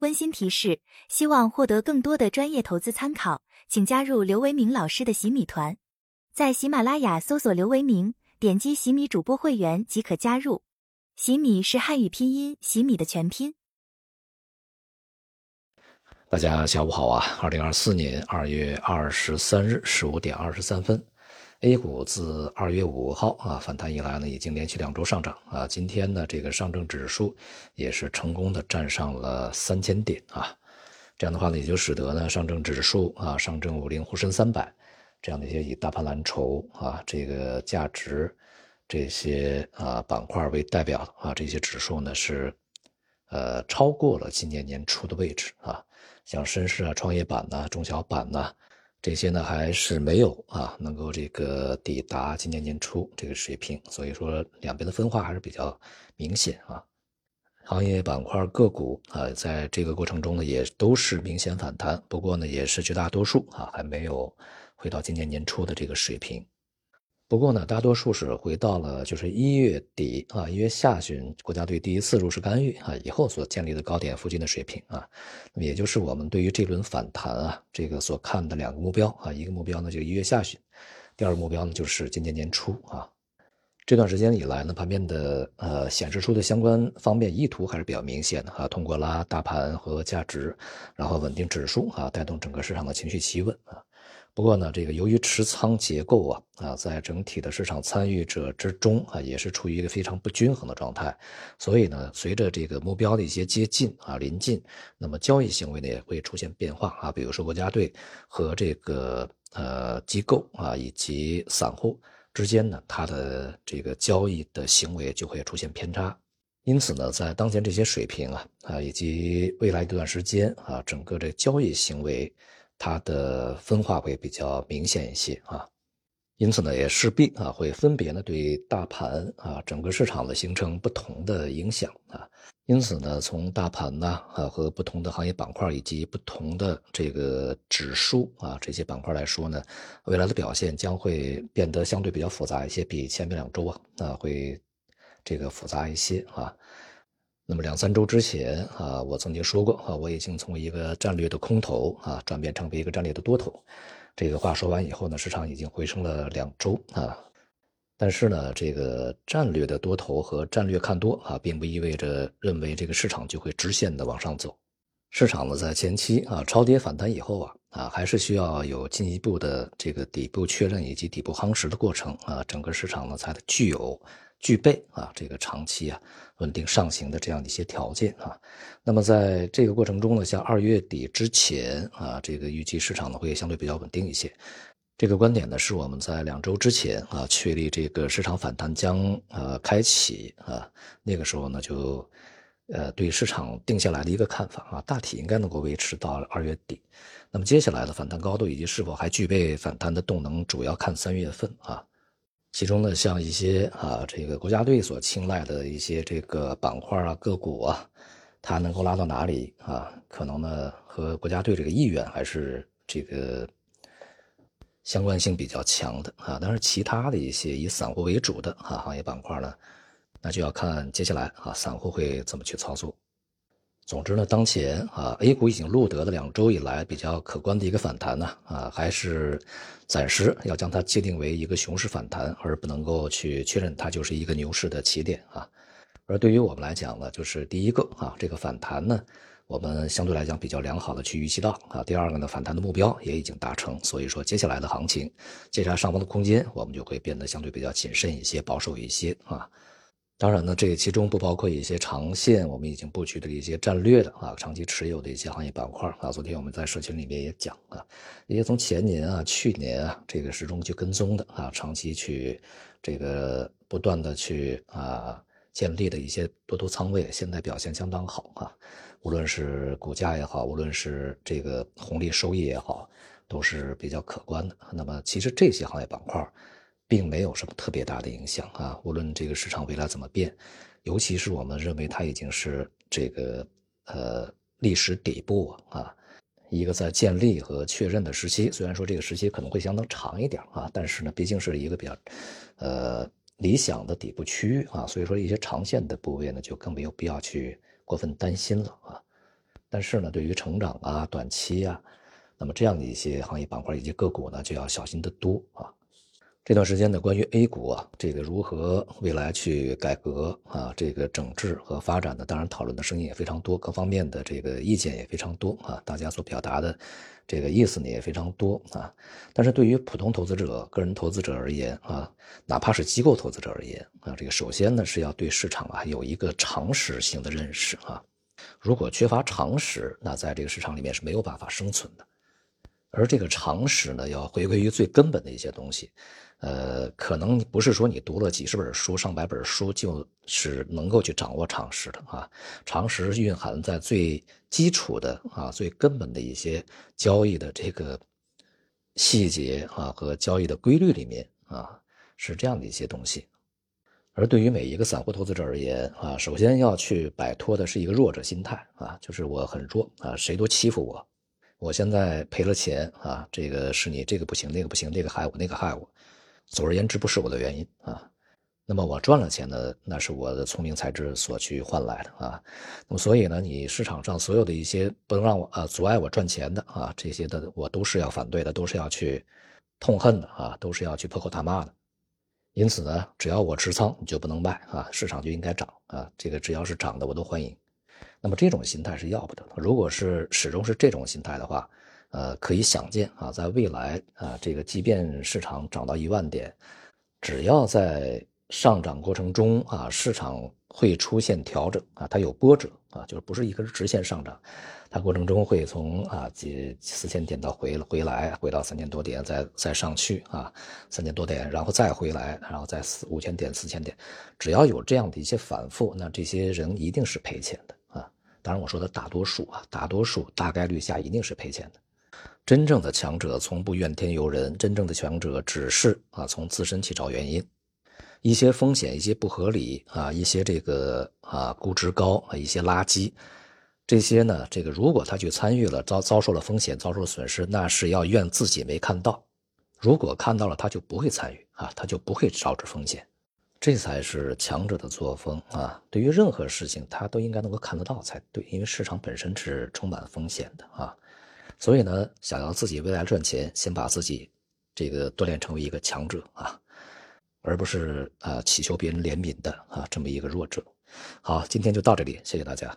温馨提示：希望获得更多的专业投资参考，请加入刘维明老师的洗米团，在喜马拉雅搜索刘维明，点击洗米主播会员即可加入。洗米是汉语拼音洗米的全拼。大家下午好啊！二零二四年二月二十三日十五点二十三分。A 股自二月五号啊反弹以来呢，已经连续两周上涨啊。今天呢，这个上证指数也是成功的站上了三千点啊。这样的话呢，也就使得呢，上证指数啊、上证五零、沪深三百这样的一些以大盘蓝筹啊、这个价值这些啊板块为代表啊这些指数呢是呃超过了今年年初的位置啊。像深市啊、创业板呐、中小板呐。这些呢还是没有啊，能够这个抵达今年年初这个水平，所以说两边的分化还是比较明显啊。行业板块个股啊，在这个过程中呢，也都是明显反弹，不过呢，也是绝大多数啊，还没有回到今年年初的这个水平。不过呢，大多数是回到了就是一月底啊，一月下旬国家队第一次入市干预啊以后所建立的高点附近的水平啊，那么也就是我们对于这轮反弹啊这个所看的两个目标啊，一个目标呢就一月下旬，第二个目标呢就是今年年初啊。这段时间以来呢，盘面的呃显示出的相关方面意图还是比较明显的啊，通过拉大盘和价值，然后稳定指数啊，带动整个市场的情绪企稳啊。不过呢，这个由于持仓结构啊啊，在整体的市场参与者之中啊，也是处于一个非常不均衡的状态，所以呢，随着这个目标的一些接近啊临近，那么交易行为呢也会出现变化啊，比如说国家队和这个呃机构啊以及散户之间呢，它的这个交易的行为就会出现偏差，因此呢，在当前这些水平啊啊以及未来一段时间啊，整个这交易行为。它的分化会比较明显一些啊，因此呢，也势必啊会分别呢对大盘啊整个市场的形成不同的影响啊。因此呢，从大盘呢啊和不同的行业板块以及不同的这个指数啊这些板块来说呢，未来的表现将会变得相对比较复杂一些，比前面两周啊啊会这个复杂一些啊。那么两三周之前啊，我曾经说过啊，我已经从一个战略的空头啊转变成为一个战略的多头。这个话说完以后呢，市场已经回升了两周啊。但是呢，这个战略的多头和战略看多啊，并不意味着认为这个市场就会直线的往上走。市场呢，在前期啊超跌反弹以后啊啊，还是需要有进一步的这个底部确认以及底部夯实的过程啊，整个市场呢才具有。具备啊，这个长期啊稳定上行的这样的一些条件啊。那么在这个过程中呢，像二月底之前啊，这个预计市场呢会相对比较稳定一些。这个观点呢是我们在两周之前啊确立这个市场反弹将呃开启啊，那个时候呢就呃对市场定下来的一个看法啊，大体应该能够维持到二月底。那么接下来的反弹高度以及是否还具备反弹的动能，主要看三月份啊。其中呢，像一些啊，这个国家队所青睐的一些这个板块啊、个股啊，它能够拉到哪里啊？可能呢，和国家队这个意愿还是这个相关性比较强的啊。但是其他的一些以散户为主的啊行业板块呢，那就要看接下来啊散户会怎么去操作。总之呢，当前啊，A 股已经录得了两周以来比较可观的一个反弹呢，啊，还是暂时要将它界定为一个熊市反弹，而不能够去确认它就是一个牛市的起点啊。而对于我们来讲呢，就是第一个啊，这个反弹呢，我们相对来讲比较良好的去预期到啊。第二个呢，反弹的目标也已经达成，所以说接下来的行情，接下来上方的空间，我们就会变得相对比较谨慎一些，保守一些啊。当然呢，这其中不包括一些长线我们已经布局的一些战略的啊，长期持有的一些行业板块啊。昨天我们在社群里面也讲啊，一些从前年啊、去年啊这个始终去跟踪的啊，长期去这个不断的去啊建立的一些多头仓位，现在表现相当好啊。无论是股价也好，无论是这个红利收益也好，都是比较可观的。那么其实这些行业板块。并没有什么特别大的影响啊，无论这个市场未来怎么变，尤其是我们认为它已经是这个呃历史底部啊，一个在建立和确认的时期。虽然说这个时期可能会相当长一点啊，但是呢，毕竟是一个比较呃理想的底部区域啊，所以说一些长线的部位呢，就更没有必要去过分担心了啊。但是呢，对于成长啊、短期啊，那么这样的一些行业板块以及个股呢，就要小心的多啊。这段时间呢，关于 A 股啊，这个如何未来去改革啊，这个整治和发展呢，当然讨论的声音也非常多，各方面的这个意见也非常多啊，大家所表达的这个意思呢也非常多啊。但是对于普通投资者、个人投资者而言啊，哪怕是机构投资者而言啊，这个首先呢是要对市场啊有一个常识性的认识啊。如果缺乏常识，那在这个市场里面是没有办法生存的。而这个常识呢，要回归于最根本的一些东西。呃，可能不是说你读了几十本书、上百本书就是能够去掌握常识的啊。常识蕴含在最基础的啊、最根本的一些交易的这个细节啊和交易的规律里面啊，是这样的一些东西。而对于每一个散户投资者而言啊，首先要去摆脱的是一个弱者心态啊，就是我很弱啊，谁都欺负我，我现在赔了钱啊，这个是你这个不行，那个不行，这个害我，那个害我。总而言之，不是我的原因啊。那么我赚了钱呢，那是我的聪明才智所去换来的啊。那么所以呢，你市场上所有的一些不能让我啊阻碍我赚钱的啊，这些的我都是要反对的，都是要去痛恨的啊，都是要去破口大骂的。因此呢，只要我持仓，你就不能卖啊，市场就应该涨啊。这个只要是涨的，我都欢迎。那么这种心态是要不得的。如果是始终是这种心态的话，呃，可以想见啊，在未来啊，这个即便市场涨到一万点，只要在上涨过程中啊，市场会出现调整啊，它有波折啊，就是不是一根直线上涨，它过程中会从啊几四千点到回回来，回到三千多点，再再上去啊，三千多点，然后再回来，然后再四五千点、四千点，只要有这样的一些反复，那这些人一定是赔钱的。当然我说的大多数啊，大多数大概率下一定是赔钱的。真正的强者从不怨天尤人，真正的强者只是啊从自身去找原因，一些风险、一些不合理啊、一些这个啊估值高啊、一些垃圾，这些呢，这个如果他去参与了，遭遭受了风险，遭受损失，那是要怨自己没看到；如果看到了，他就不会参与啊，他就不会招致风险，这才是强者的作风啊。对于任何事情，他都应该能够看得到才对，因为市场本身是充满风险的啊。所以呢，想要自己未来赚钱，先把自己这个锻炼成为一个强者啊，而不是啊祈求别人怜悯的啊这么一个弱者。好，今天就到这里，谢谢大家。